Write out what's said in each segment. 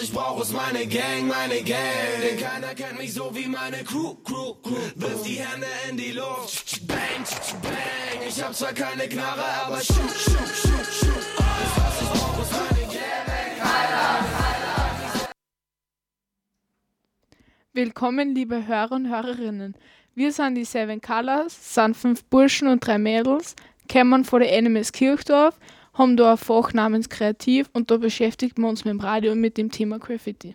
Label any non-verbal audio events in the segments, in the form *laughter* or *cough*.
Ich brauch ist meine Gang, meine Gang. Denn keiner kennt mich so wie meine Crew, Crew, Crew. Wirf die Hände in die Luft. Bang, bang. Ich hab zwar keine Knarre, aber shoot, shoot, shoot, shoot. Alles, was ich brauch ist meine Gang. Keiner. Willkommen, liebe Hörer und Hörerinnen. Wir sind die Seven Colors, sind fünf Burschen und drei Mädels, kommen von der Enemies Kirchdorf haben da ein Fach namens Kreativ und da beschäftigen wir uns mit dem Radio und mit dem Thema Graffiti.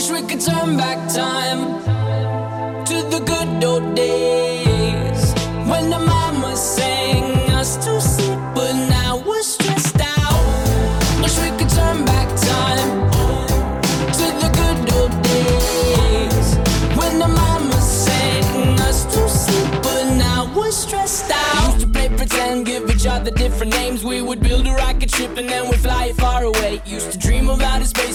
Wish we could turn back time to the good old days when the mama sang us to sleep, but now we're stressed out. Wish we could turn back time to the good old days when the mama sang us to sleep, but now we're stressed out. Used to play pretend, give each other different names. We would build a rocket ship and then we'd fly it far away. Used to dream of outer space,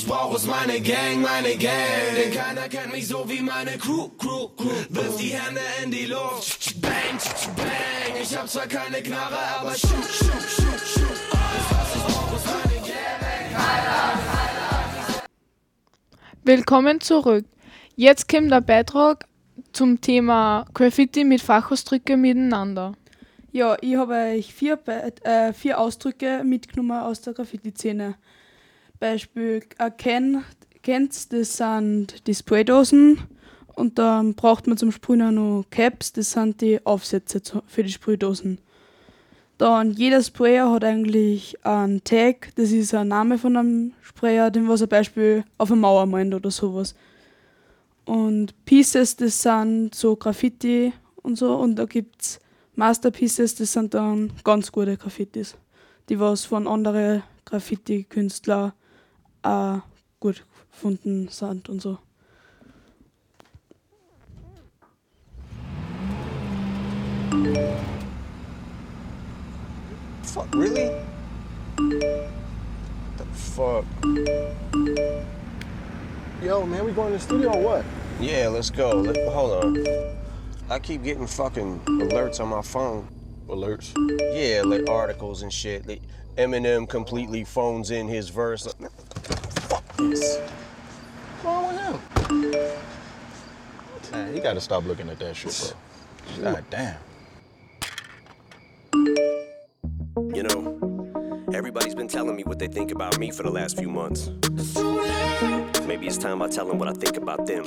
Ich brauch ist meine Gang, meine Gang. Denn keiner kennt mich so wie meine Crew, Crew, Crew. Wirf die Hände in die Luft. Bang, bang. Ich hab zwar keine Knarre, aber shoot, shoot, shoot, shoot. Alles, was ich brauch ist meine Gang. Keiner, keiner. Willkommen zurück. Jetzt kommt der Beitrag zum Thema Graffiti mit Fachausdrücke miteinander. Ja, ich habe euch vier, Be äh, vier Ausdrücke mitgenommen aus der Graffiti-Szene. Beispiel Ken, kennt, das sind die Spraydosen und dann braucht man zum Sprühen auch noch Caps, das sind die Aufsätze für die Sprühdosen. Dann jeder Sprayer hat eigentlich einen Tag, das ist ein Name von einem Sprayer, den was ein Beispiel auf eine Mauer meint oder sowas. Und Pieces, das sind so Graffiti und so. Und da gibt es Masterpieces, das sind dann ganz gute Graffitis, die was von anderen Graffiti-Künstlern auch gut gefunden sind und so. Fuck, really? What the fuck? Yo, man, we going to the studio or what? Yeah, let's go. Let, hold on. I keep getting fucking alerts on my phone. Alerts. Yeah, like articles and shit. Like Eminem completely phones in his verse. What's wrong with him? Man, you gotta stop looking at that shit, bro. God damn. You know, everybody's been telling me what they think about me for the last few months. Maybe it's time I tell them what I think about them.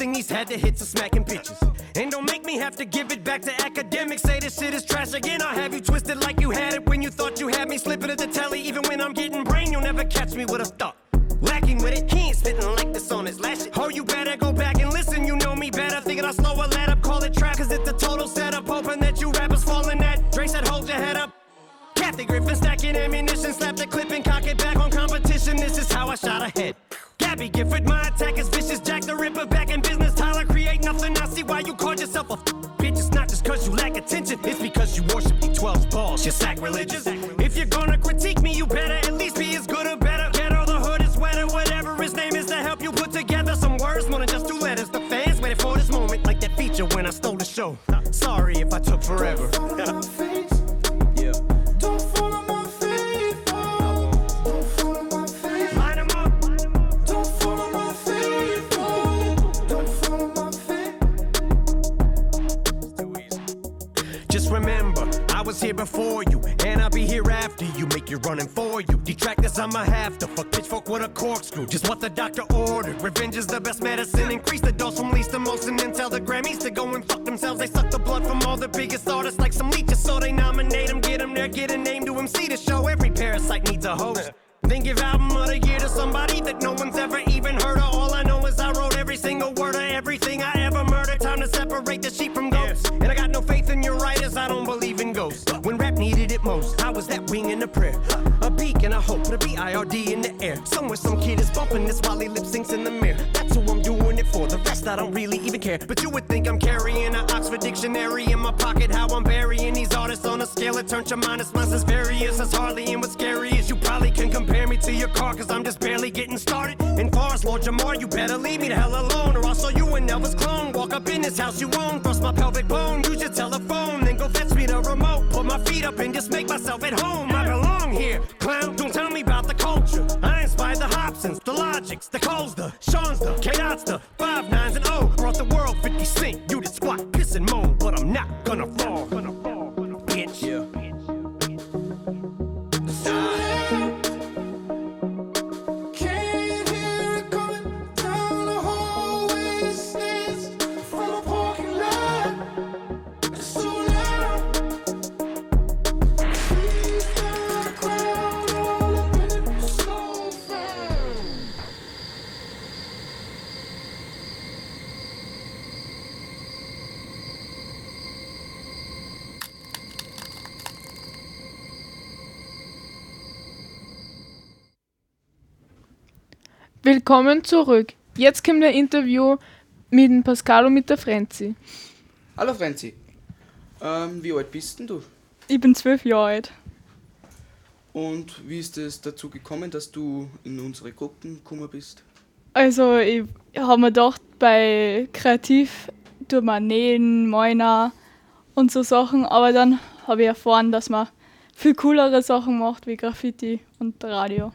Thing he's had to hit of smacking bitches. And don't make me have to give it back to academics. Say this shit is trash again. I'll have you twisted like you had it when you thought you had me slipping at the telly. Even when I'm getting brain, you'll never catch me with a thought. Lacking with it, he ain't spitting like this on his last shit. Oh, you better go back and listen, you know me better. Thinking I'll slow a let up, call it trap, cause it's a total setup. Hoping that you rappers fall in that. Dre said, hold your head up. Kathy Griffin stacking ammunition, slap the clip and cock it back sacrilegious. If you're gonna critique me, you better at least be as good or better. Get all the hood is wetter, whatever his name is to help you put together some words. More than just two letters. The fans waited for this moment, like that feature when I stole the show. Sorry if I took forever. *laughs* after you. Make running for you. Detractors, I'ma have to fuck pitchfork with a corkscrew. Just what the doctor ordered. Revenge is the best medicine. Increase the dose from least to most, and then tell the Grammys to go and fuck themselves. They suck the blood from all the biggest artists like some leeches, so they nominate them, get them there, get a name to MC to show. Every parasite needs a host. Then give album of the year to somebody that no one's ever even heard of. Care. But you would think I'm carrying an Oxford dictionary in my pocket. How I'm burying these artists on a scale that turns your minus minus as various as hardly. And what's scary is you probably can compare me to your car, cause I'm just barely getting started. And far Lord Jamar, you better leave me the hell alone, or I'll you an Elvis clone. Walk up in this house you own, thrust my pelvic bone, use your telephone, then go fetch me the remote. Put my feet up and just make myself at home. I belong here, clown. Don't tell me about the culture. I inspired the Hopsins, the Logics, the Coles, the Sean's, the K-Dots, the Five Nines and O. Willkommen zurück. Jetzt kommt ein Interview mit dem Pascal und mit der Frenzi. Hallo Franzi. Ähm, wie alt bist denn du? Ich bin zwölf Jahre alt. Und wie ist es dazu gekommen, dass du in unsere Gruppen gekommen bist? Also ich habe mir gedacht, bei Kreativ tut man nähen, meiner und so Sachen, aber dann habe ich erfahren, dass man viel coolere Sachen macht wie Graffiti und Radio.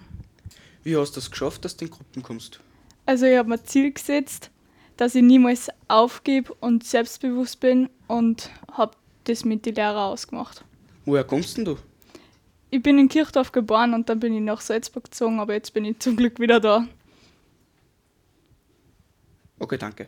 Wie hast du es geschafft, dass du in Gruppen kommst? Also ich habe mir Ziel gesetzt, dass ich niemals aufgebe und selbstbewusst bin und habe das mit den Lehrern ausgemacht. Woher kommst denn du? Ich bin in Kirchdorf geboren und dann bin ich nach Salzburg gezogen, aber jetzt bin ich zum Glück wieder da. Okay, danke.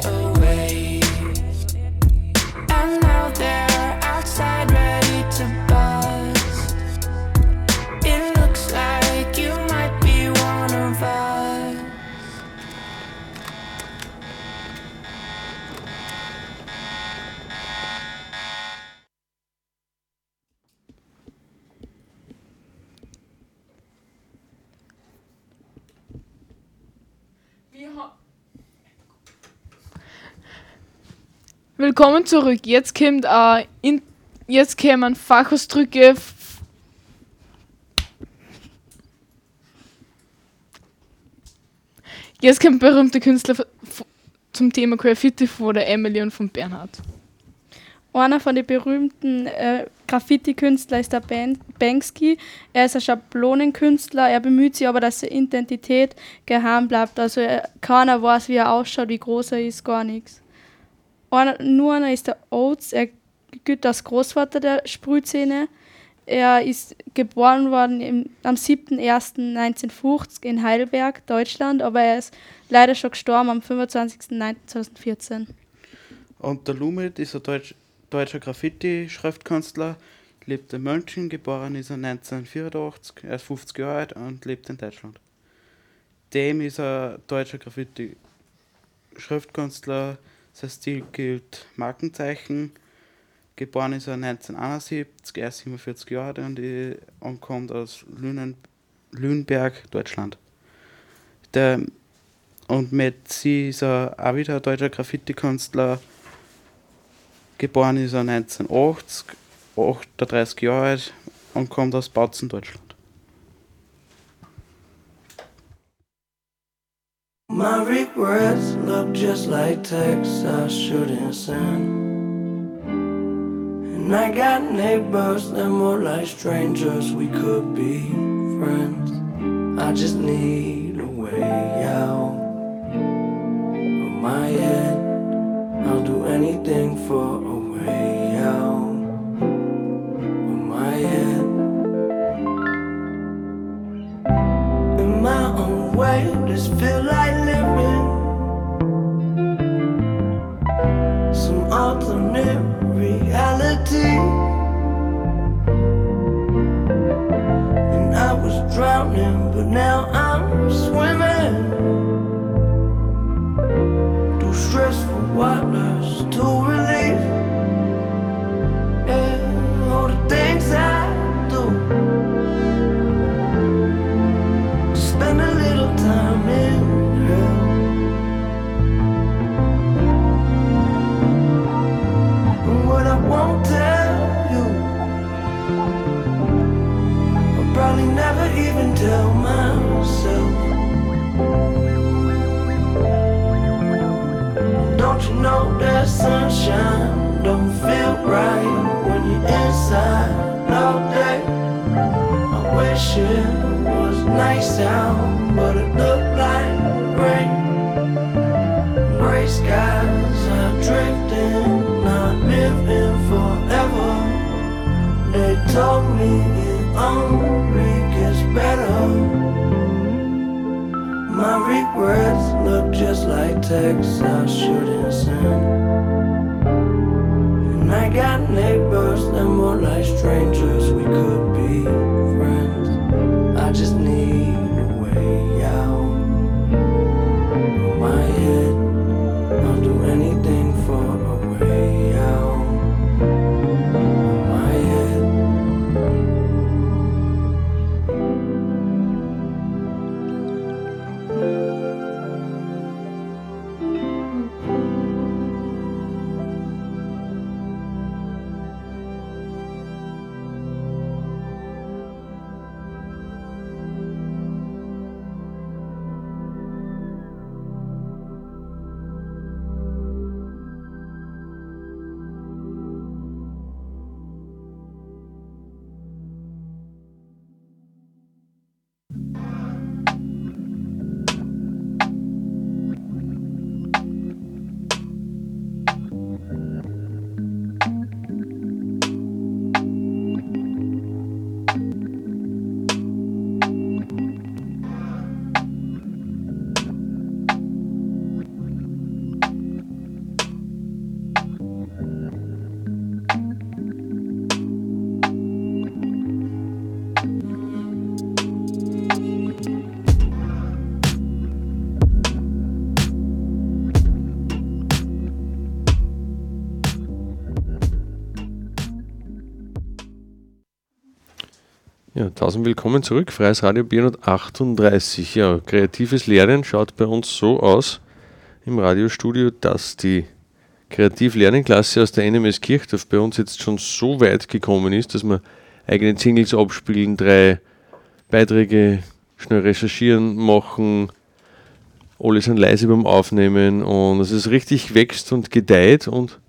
Away. And now they're Willkommen zurück. Jetzt kommt äh, in, jetzt kommen Fachausdrücke. Jetzt kommt berühmte Künstler zum Thema Graffiti von der Emily und von Bernhard. Einer von den berühmten äh, Graffiti-Künstler ist der Ban Banksy. Er ist ein Schablonenkünstler, er bemüht sich aber, dass seine Identität geheim bleibt. Also er, keiner weiß, wie er ausschaut, wie groß er ist, gar nichts. Nur einer ist der Oates, er gilt als Großvater der Sprühszene. Er ist geboren worden im, am 7.01.1950 in Heidelberg, Deutschland, aber er ist leider schon gestorben am 25.09.2014. Und der Lumit ist ein Deutsch, deutscher Graffiti-Schriftkünstler, lebt in München, geboren ist er 1984, er ist 50 Jahre alt und lebt in Deutschland. Dem ist ein deutscher Graffiti-Schriftkünstler, sein Stil gilt Markenzeichen. Geboren ist er 1971, er ist 47 Jahre und, und kommt aus Lünen, Lüneberg, Deutschland. Der, und mit sie ist er auch wieder ein deutscher Graffiti-Künstler. Geboren ist er 1980, 38 Jahre alt und kommt aus Bautzen, Deutschland. My regrets look just like texts I shouldn't send. And I got neighbors that more like strangers, we could be friends. I just need a way out of my head. I'll do anything for this feel like living skies are drifting, not living forever. They told me it only gets better. My regrets look just like texts I shouldn't send. And I got neighbors that more like strangers, we could be friends. I just tausend willkommen zurück. Freies Radio B138. Ja, kreatives Lernen schaut bei uns so aus im Radiostudio, dass die Kreativ-Lernen-Klasse aus der NMS Kirchdorf bei uns jetzt schon so weit gekommen ist, dass wir eigene Singles abspielen, drei Beiträge schnell recherchieren, machen, alle sind leise beim Aufnehmen und es richtig wächst und gedeiht und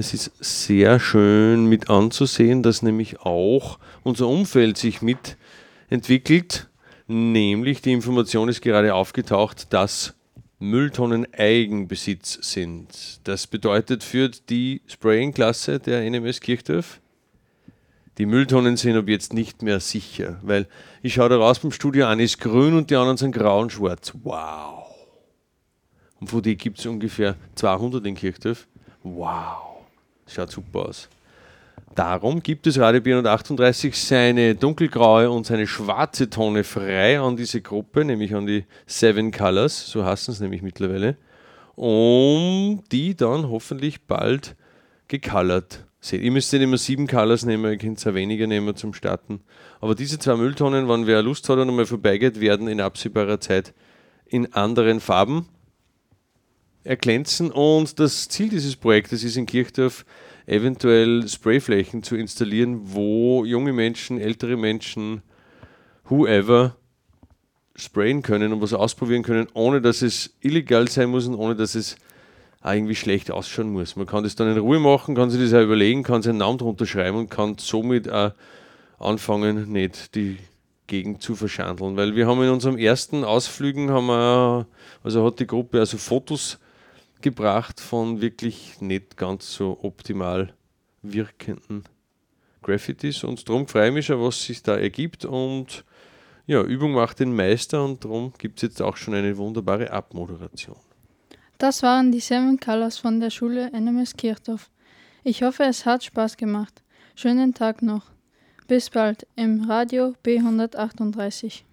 Es ist sehr schön mit anzusehen, dass nämlich auch unser Umfeld sich mitentwickelt. Nämlich die Information ist gerade aufgetaucht, dass Mülltonnen Eigenbesitz sind. Das bedeutet für die Spraying-Klasse der NMS Kirchdorf, die Mülltonnen sind ab jetzt nicht mehr sicher, weil ich schaue da raus beim Studio, eine ist grün und die anderen sind grau und schwarz. Wow. Und von die gibt es ungefähr 200 in Kirchdorf. Wow. Schaut super aus. Darum gibt es Radio 438 seine dunkelgraue und seine schwarze Tonne frei an diese Gruppe, nämlich an die Seven Colors, so heißen es nämlich mittlerweile, um die dann hoffentlich bald gecolored seht. Ihr müsst nicht immer sieben Colors nehmen, ihr könnt auch weniger nehmen zum Starten. Aber diese zwei Mülltonnen, wenn wer Lust hat und einmal vorbeigeht, werden in absehbarer Zeit in anderen Farben erglänzen. Und das Ziel dieses Projektes ist in Kirchdorf eventuell Sprayflächen zu installieren, wo junge Menschen, ältere Menschen, whoever sprayen können und was ausprobieren können, ohne dass es illegal sein muss und ohne dass es auch irgendwie schlecht ausschauen muss. Man kann das dann in Ruhe machen, kann sich das auch überlegen, kann seinen Namen drunter schreiben und kann somit auch anfangen, nicht die Gegend zu verschandeln. Weil wir haben in unserem ersten Ausflügen, haben wir, also hat die Gruppe also Fotos gebracht von wirklich nicht ganz so optimal wirkenden Graffitis und darum freue ich mich schon, was sich da ergibt und ja, Übung macht den Meister und darum gibt es jetzt auch schon eine wunderbare Abmoderation. Das waren die Seven Colors von der Schule NMS Kirchdorf. Ich hoffe, es hat Spaß gemacht. Schönen Tag noch. Bis bald im Radio B138.